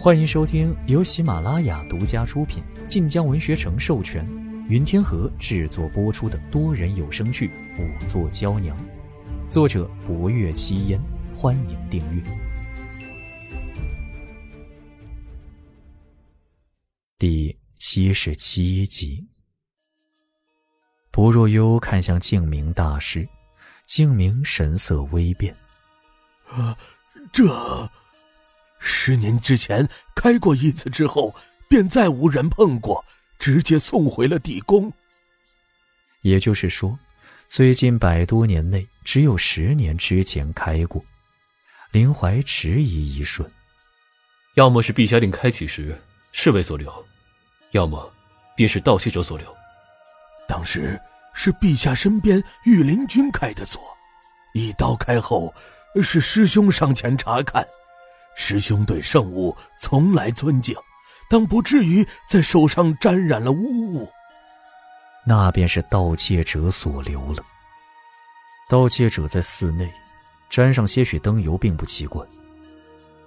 欢迎收听由喜马拉雅独家出品、晋江文学城授权、云天河制作播出的多人有声剧《五座娇娘》，作者：博月七烟。欢迎订阅。第七十七集，薄若幽看向静明大师，静明神色微变。啊，这十年之前开过一次之后，便再无人碰过，直接送回了地宫。也就是说，最近百多年内，只有十年之前开过。林怀迟疑一瞬，要么是陛下令开启时侍卫所留，要么便是盗窃者所留。当时是陛下身边御林军开的锁，一刀开后，是师兄上前查看。师兄对圣物从来尊敬，当不至于在手上沾染了污物。那便是盗窃者所留了。盗窃者在寺内。沾上些许灯油并不奇怪。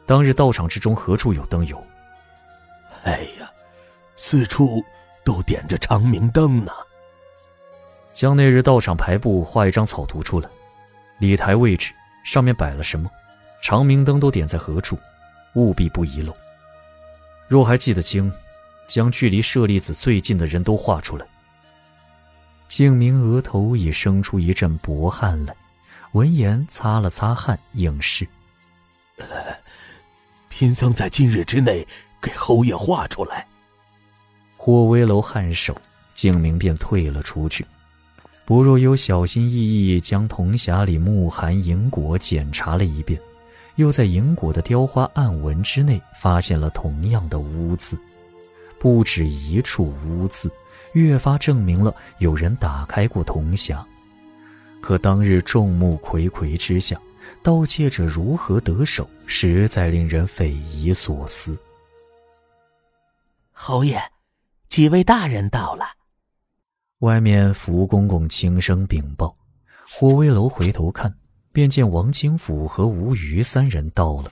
当日道场之中何处有灯油？哎呀，四处都点着长明灯呢。将那日道场排布画一张草图出来，礼台位置上面摆了什么，长明灯都点在何处，务必不遗漏。若还记得清，将距离舍利子最近的人都画出来。静明额头已生出一阵薄汗来。闻言，擦了擦汗，应是：“贫僧在今日之内给侯爷画出来。”霍威楼颔首，静明便退了出去。不若幽小心翼翼将铜匣里木函银果检查了一遍，又在银果的雕花暗纹之内发现了同样的污渍，不止一处污渍，越发证明了有人打开过铜匣。可当日众目睽睽之下，盗窃者如何得手，实在令人匪夷所思。侯爷，几位大人到了。外面福公公轻声禀报。霍威楼回头看，便见王清甫和吴虞三人到了。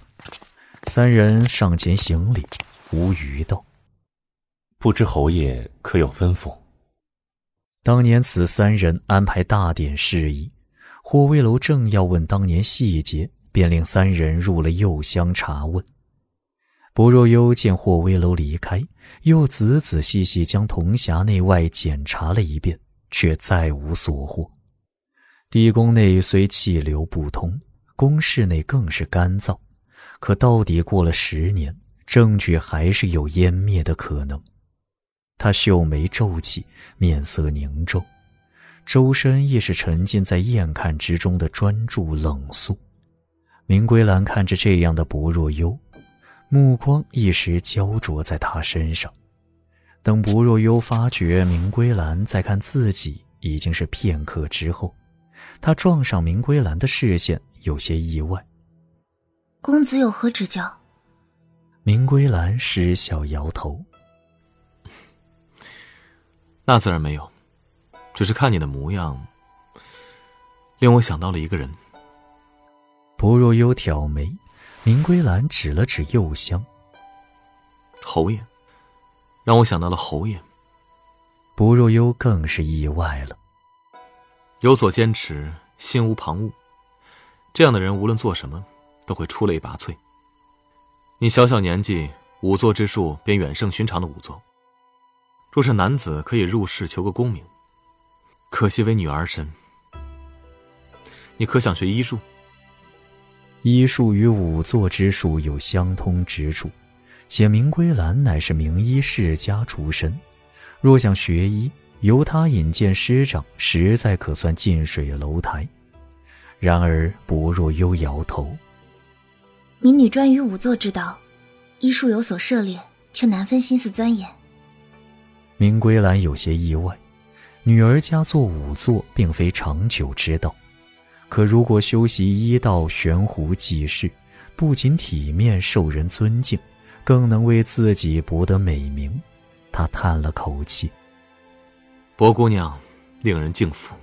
三人上前行礼。吴虞道：“不知侯爷可有吩咐？”当年此三人安排大典事宜，霍威楼正要问当年细节，便令三人入了右厢查问。薄若幽见霍威楼离开，又仔仔细细将铜匣内外检查了一遍，却再无所获。地宫内虽气流不通，宫室内更是干燥，可到底过了十年，证据还是有湮灭的可能。他秀眉皱起，面色凝重，周身亦是沉浸在厌看之中的专注冷肃。明归兰看着这样的薄若幽，目光一时焦灼在他身上。等薄若幽发觉明归兰在看自己，已经是片刻之后，他撞上明归兰的视线，有些意外。公子有何指教？明归兰失笑摇头。那自然没有，只是看你的模样，令我想到了一个人。薄若幽挑眉，明归兰指了指右厢。侯爷，让我想到了侯爷。薄若幽更是意外了。有所坚持，心无旁骛，这样的人无论做什么，都会出类拔萃。你小小年纪，仵作之术便远胜寻常的仵作。若是男子可以入仕求个功名，可惜为女儿身。你可想学医术？医术与仵作之术有相通之处，且明归兰乃是名医世家出身，若想学医，由他引荐师长，实在可算近水楼台。然而薄若幽摇头：“民女专于仵作之道，医术有所涉猎，却难分心思钻研。”明归兰有些意外，女儿家做仵作并非长久之道，可如果修习医道、悬壶济世，不仅体面受人尊敬，更能为自己博得美名。他叹了口气：“薄姑娘，令人敬服。”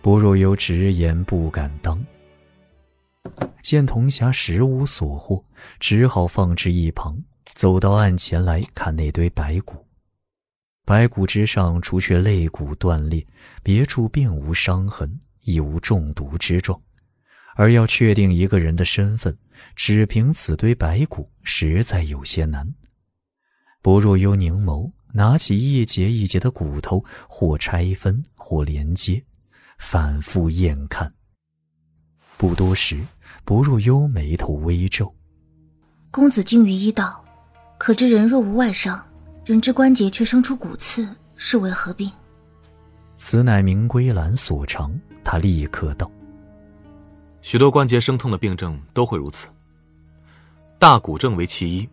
薄若幽直言不敢当。见童侠实无所获，只好放置一旁，走到案前来看那堆白骨。白骨之上，除却肋骨断裂，别处并无伤痕，亦无中毒之状。而要确定一个人的身份，只凭此堆白骨，实在有些难。不若幽凝眸，拿起一节一节的骨头，或拆分，或连接，反复验看。不多时，不入幽眉头微皱：“公子精于医道，可知人若无外伤？”人之关节却生出骨刺，是为何病？此乃明归兰所长。他立刻道：“许多关节生痛的病症都会如此。大骨症为其一，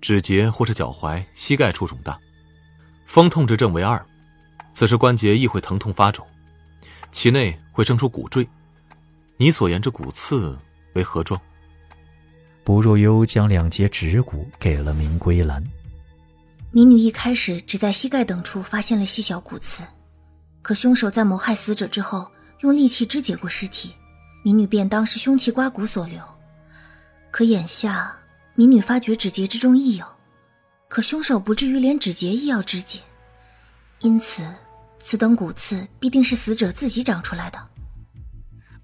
指节或是脚踝、膝盖处肿大；风痛之症为二，此时关节亦会疼痛发肿，其内会生出骨赘。你所言之骨刺为何状？”不若幽将两节指骨给了明归兰。民女一开始只在膝盖等处发现了细小骨刺，可凶手在谋害死者之后用利器肢解过尸体，民女便当是凶器刮骨所留。可眼下民女发觉指节之中亦有，可凶手不至于连指节亦要肢解，因此此等骨刺必定是死者自己长出来的。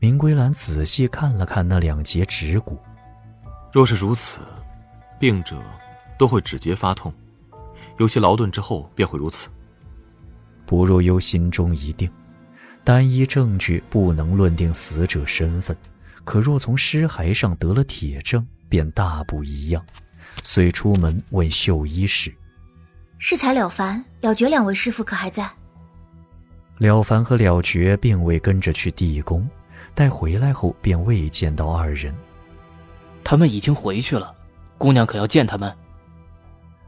明归兰仔细看了看那两节指骨，若是如此，病者都会指节发痛。有些劳顿之后便会如此。不若幽心中一定，单一证据不能论定死者身份，可若从尸骸上得了铁证，便大不一样。遂出门问绣衣事：“适才了凡、了觉两位师傅可还在？”了凡和了觉并未跟着去地宫，待回来后便未见到二人。他们已经回去了，姑娘可要见他们？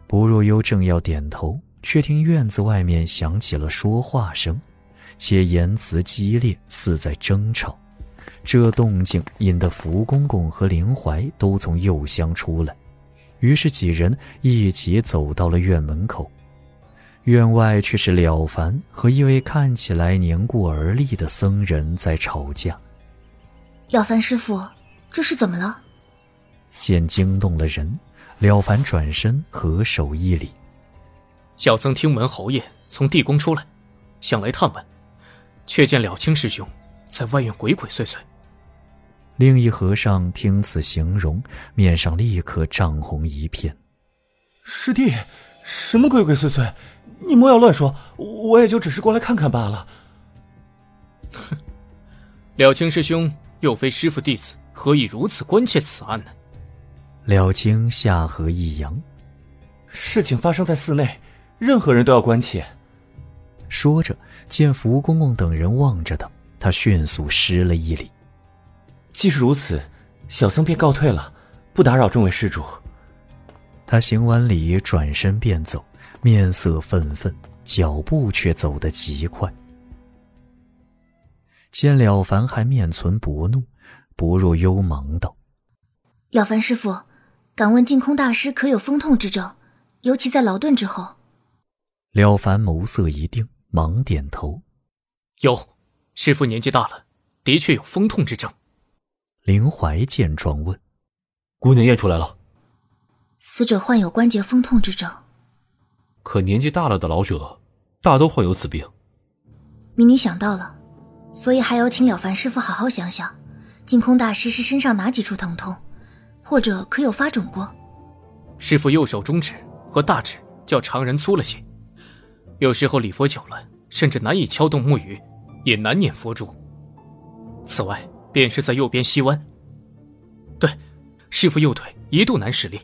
不若幽正要点头，却听院子外面响起了说话声，且言辞激烈，似在争吵。这动静引得福公公和林怀都从右厢出来，于是几人一起走到了院门口。院外却是了凡和一位看起来年过而立的僧人在吵架。了凡师傅，这是怎么了？见惊动了人。了凡转身，合手一礼。小僧听闻侯爷从地宫出来，想来探问，却见了清师兄在外院鬼鬼祟祟。另一和尚听此形容，面上立刻涨红一片。师弟，什么鬼鬼祟祟？你莫要乱说，我也就只是过来看看罢了。哼，了清师兄又非师傅弟子，何以如此关切此案呢？了清下颌一扬，事情发生在寺内，任何人都要关切。说着，见福公公等人望着他，他迅速施了一礼。既是如此，小僧便告退了，不打扰众位施主。他行完礼，转身便走，面色愤愤，脚步却走得极快。见了凡还面存薄怒，不若幽芒道：“了凡师傅。”敢问净空大师可有风痛之症？尤其在劳顿之后。了凡眸色一定，忙点头：“有，师傅年纪大了，的确有风痛之症。”林怀见状问：“姑娘验出来了？死者患有关节风痛之症。可年纪大了的老者，大都患有此病。”民女想到了，所以还要请了凡师傅好好想想，净空大师是身上哪几处疼痛？或者可有发肿过？师傅右手中指和大指较常人粗了些，有时候礼佛久了，甚至难以敲动木鱼，也难念佛珠。此外，便是在右边膝弯。对，师傅右腿一度难使力，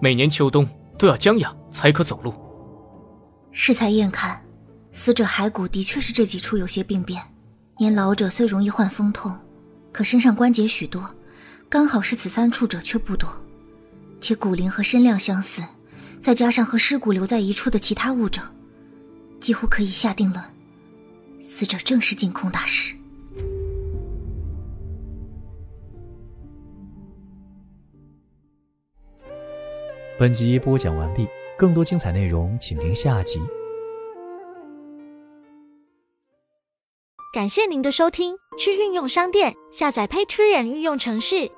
每年秋冬都要将养才可走路。适才验看，死者骸骨的确是这几处有些病变。年老者虽容易患风痛，可身上关节许多。刚好是此三处者却不多，且骨龄和身量相似，再加上和尸骨留在一处的其他物证，几乎可以下定论，死者正是净空大师。本集播讲完毕，更多精彩内容请听下集。感谢您的收听，去运用商店下载 Patreon 运用城市。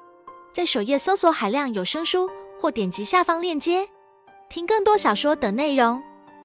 在首页搜索海量有声书，或点击下方链接听更多小说等内容。